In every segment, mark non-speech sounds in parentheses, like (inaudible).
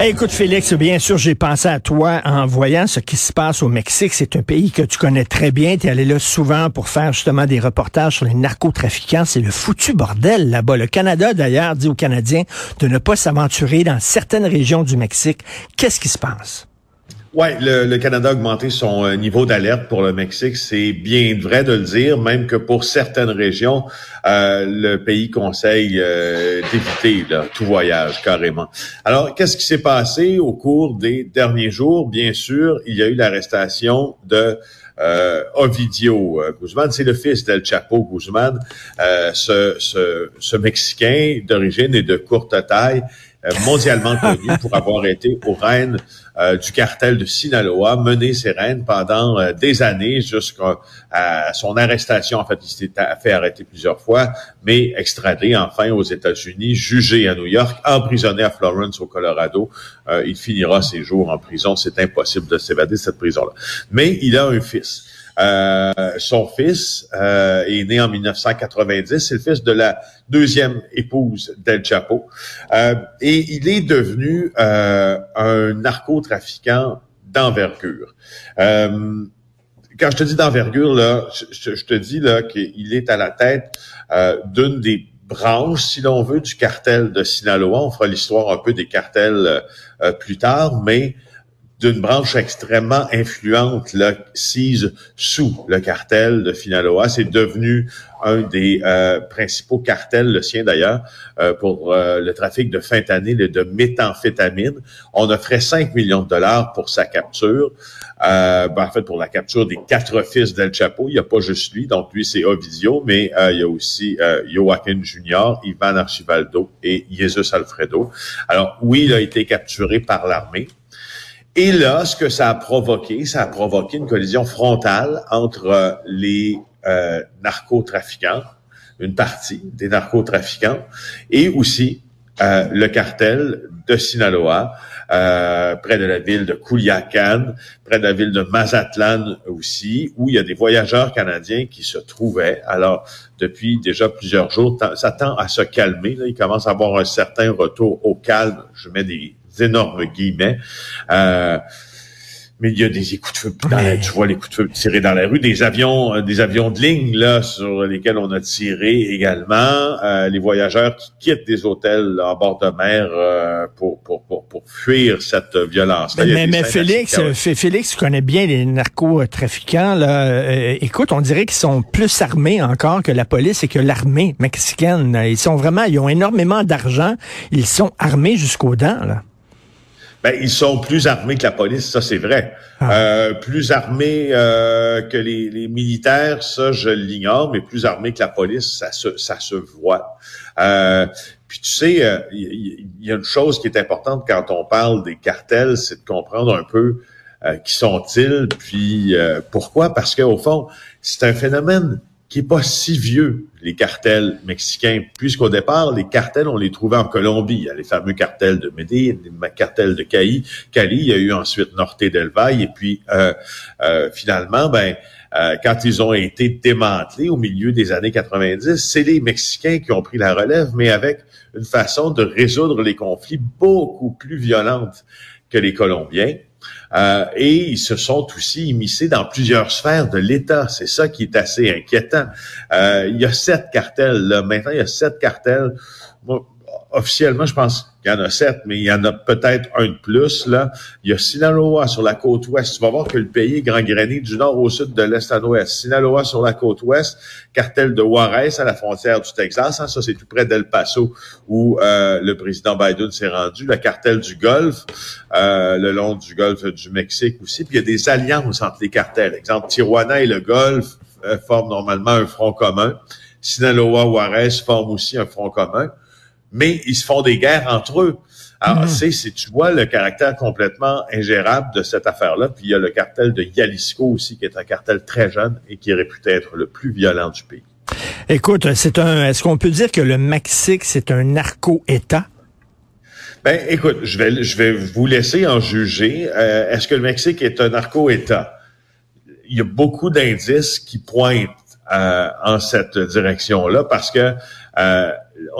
Écoute, Félix, bien sûr, j'ai pensé à toi en voyant ce qui se passe au Mexique. C'est un pays que tu connais très bien. Tu es allé là souvent pour faire justement des reportages sur les narcotrafiquants. C'est le foutu bordel là-bas. Le Canada, d'ailleurs, dit aux Canadiens de ne pas s'aventurer dans certaines régions du Mexique. Qu'est-ce qui se passe? Oui, le, Canada a augmenté son euh, niveau d'alerte pour le Mexique. C'est bien vrai de le dire, même que pour certaines régions, euh, le pays conseille euh, d'éviter tout voyage carrément. Alors, qu'est-ce qui s'est passé au cours des derniers jours? Bien sûr, il y a eu l'arrestation de Ovidio Guzman, c'est le fils d'El Chapo Guzman, ce, ce, ce Mexicain d'origine et de courte taille euh, mondialement connu (laughs) pour avoir été au règne euh, du cartel de Sinaloa, mené ses règnes pendant euh, des années jusqu'à son arrestation. En fait, il s'était fait arrêter plusieurs fois, mais extradé enfin aux États-Unis, jugé à New York, emprisonné à Florence au Colorado. il finira ses jours en prison. C'est impossible de s'évader de cette prison-là. Mais il a un fils. Euh, son fils euh, est né en 1990. C'est le fils de la deuxième épouse d'El Chapo. Euh, et il est devenu un narcotrafiquant d'envergure. quand je te dis d'envergure, là, je, te dis là qu'il est à la tête d'une des branches, si l'on veut, du cartel de Sinaloa. On fera l'histoire un peu des cartels plus tard, mais d'une branche extrêmement influente, là, sise sous le cartel de Finaloa. C'est devenu un des euh, principaux cartels, le sien d'ailleurs, euh, pour euh, le trafic de fentanyl et de méthamphétamine. On offrait 5 millions de dollars pour sa capture. Ben, en fait, pour la capture des quatre fils d'El Chapo. Il n'y a pas juste lui, donc lui, c'est Ovidio, mais il y a aussi Joaquin Junior, Ivan Archibaldo et Jesus Alfredo. Alors, oui, il a été capturé par l'armée. Et là, ce que ça a provoqué, ça a provoqué une collision frontale entre euh, les euh, narcotrafiquants, une partie des narcotrafiquants, et aussi euh, le cartel de Sinaloa, euh, près de la ville de Culiacan, près de la ville de Mazatlan aussi, où il y a des voyageurs canadiens qui se trouvaient. Alors, depuis déjà plusieurs jours, ça tend à se calmer. Là. Il commence à avoir un certain retour au calme. Je mets des énormes guillemets. Euh, mais il y a des coups de feu. Dans tu vois les coups de feu tirés dans la rue, des avions, euh, des avions de ligne là sur lesquels on a tiré également. Euh, les voyageurs qui quittent des hôtels en bord de mer euh, pour, pour, pour, pour, fuir cette violence. Mais, mais, Félix, Félix, tu connais bien les narcotrafiquants. Là. écoute, on dirait qu'ils sont plus armés encore que la police et que l'armée mexicaine. Ils sont vraiment, ils ont énormément d'argent. Ils sont armés jusqu'aux dents. Là. Ben, ils sont plus armés que la police, ça c'est vrai. Ah. Euh, plus armés euh, que les, les, militaires, ça je l'ignore, mais plus armés que la police, ça se, ça se voit. Euh, puis tu sais, il euh, y, a une chose qui est importante quand on parle des cartels, c'est de comprendre un peu euh, qui sont-ils, puis pourquoi? Parce qu'au fond, c'est un phénomène qui est pas si vieux, les cartels mexicains, puisqu'au départ, les cartels, on les trouvait en Colombie. Il y a les fameux cartels de Medellín, les cartels de Cali. Cali, il y a eu ensuite Norte del Valle, et puis euh, euh, finalement, ben, euh, quand ils ont été démantelés au milieu des années 90, c'est les Mexicains qui ont pris la relève, mais avec une façon de résoudre les conflits beaucoup plus violente que les Colombiens. Euh, et ils se sont aussi immiscés dans plusieurs sphères de l'État. C'est ça qui est assez inquiétant. Euh, il y a sept cartels. Là. Maintenant, il y a sept cartels. officiellement, je pense il y en a sept, mais il y en a peut-être un de plus. Là. Il y a Sinaloa sur la côte ouest. Tu vas voir que le pays est grand-grané du nord au sud, de l'est à l'ouest. Sinaloa sur la côte ouest, cartel de Juarez à la frontière du Texas. Hein, ça, c'est tout près d'El Paso où euh, le président Biden s'est rendu. Le cartel du Golfe, euh, le long du Golfe du Mexique aussi. Puis il y a des alliances entre les cartels. Exemple, Tijuana et le Golfe euh, forment normalement un front commun. Sinaloa, Juarez forment aussi un front commun mais ils se font des guerres entre eux. Alors, mm c'est, tu vois le caractère complètement ingérable de cette affaire-là. Puis il y a le cartel de Jalisco aussi, qui est un cartel très jeune et qui est réputé être le plus violent du pays. Écoute, c'est un. Est-ce qu'on peut dire que le Mexique, c'est un narco-État? Ben, écoute, je vais, je vais vous laisser en juger. Euh, est-ce que le Mexique est un narco-État? Il y a beaucoup d'indices qui pointent euh, en cette direction-là parce que euh,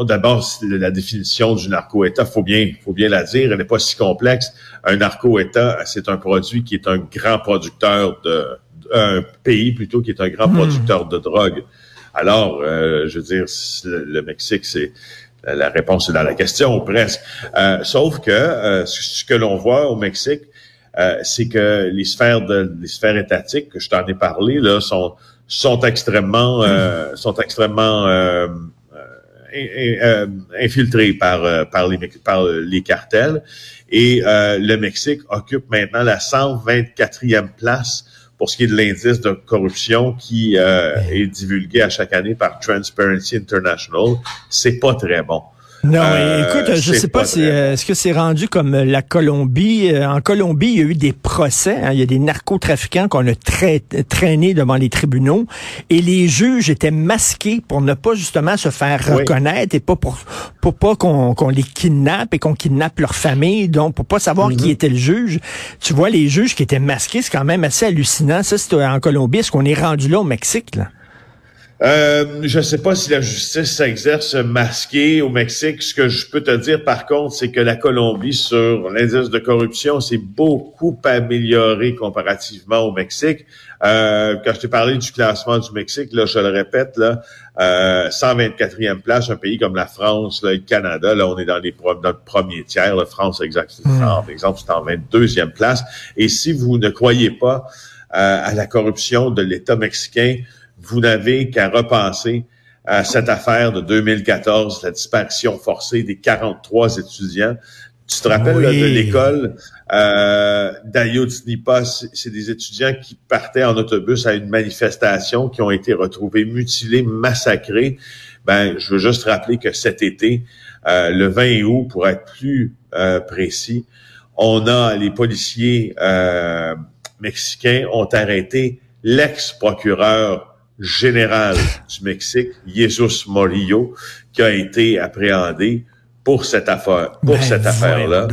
d'abord la définition du narco-État, faut bien, faut bien la dire, elle n'est pas si complexe. Un narco-État, c'est un produit qui est un grand producteur de un pays plutôt qui est un grand hmm. producteur de drogue. Alors, euh, je veux dire, le, Mexique, c'est la réponse est dans la question presque. Euh, sauf que euh, ce que l'on voit au Mexique, c'est que les sphères de les sphères étatiques que je t'en ai parlé là sont sont extrêmement sont extrêmement infiltrées par par les par les cartels et le Mexique occupe maintenant la 124e place pour ce qui est de l'indice de corruption qui euh, est divulgué à chaque année par Transparency International, c'est pas très bon. Non, euh, écoute, je sais pas, si euh, est-ce que c'est rendu comme euh, la Colombie. En Colombie, il y a eu des procès. Hein, il y a des narcotrafiquants qu'on a traînés devant les tribunaux et les juges étaient masqués pour ne pas justement se faire reconnaître et pas pour, pour pas qu'on les kidnappe et qu'on kidnappe leur famille. Donc, pour pas savoir qui mhm. était le juge. Tu vois, les juges qui étaient masqués, c'est quand même assez hallucinant. Ça, c'est en Colombie. Est-ce qu'on est rendu là au Mexique, là? Euh, je ne sais pas si la justice s'exerce masquée au Mexique. Ce que je peux te dire, par contre, c'est que la Colombie, sur l'indice de corruption, s'est beaucoup améliorée comparativement au Mexique. Euh, quand je t'ai parlé du classement du Mexique, là, je le répète, là, euh, 124e place, un pays comme la France, là, le Canada, là, on est dans les dans le premier tiers. La France, exactement, par exemple, c'est en 22e place. Et si vous ne croyez pas euh, à la corruption de l'État mexicain, vous n'avez qu'à repenser à cette affaire de 2014, la disparition forcée des 43 étudiants. Tu te rappelles de l'école euh, c'est des étudiants qui partaient en autobus à une manifestation, qui ont été retrouvés mutilés, massacrés. Ben, je veux juste rappeler que cet été, euh, le 20 août, pour être plus euh, précis, on a les policiers euh, mexicains ont arrêté l'ex-procureur général du Mexique, Jesus Morillo, qui a été appréhendé pour cette affaire, pour ben, cette affaire-là.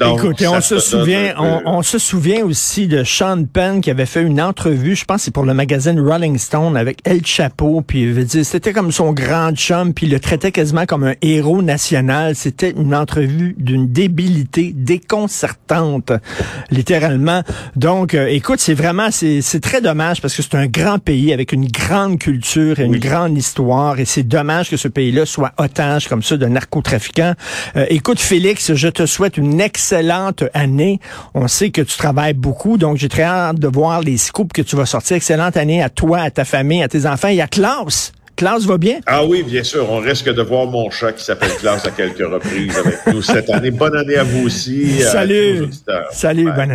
Écoutez, on se souvient, on, se souvient aussi de Sean Penn qui avait fait une entrevue, je pense c'est pour le magazine Rolling Stone avec El Chapeau, puis c'était comme son grand chum, puis il le traitait quasiment comme un héros national. C'était une entrevue d'une débilité déconcertante, littéralement. Donc, euh, écoute, c'est vraiment, c'est très dommage parce que c'est un grand pays avec une grande culture et une grande histoire, et c'est dommage que ce pays-là soit otage comme ça de narcotrafiquants. Euh, écoute, Félix, je te souhaite une excellente excellente année. On sait que tu travailles beaucoup, donc j'ai très hâte de voir les scoops que tu vas sortir. Excellente année à toi, à ta famille, à tes enfants et à Klaus. Klaus va bien? Ah oui, bien sûr. On risque de voir mon chat qui s'appelle Klaus à quelques reprises avec nous cette année. Bonne année à vous aussi. Salut. Salut, bonne année.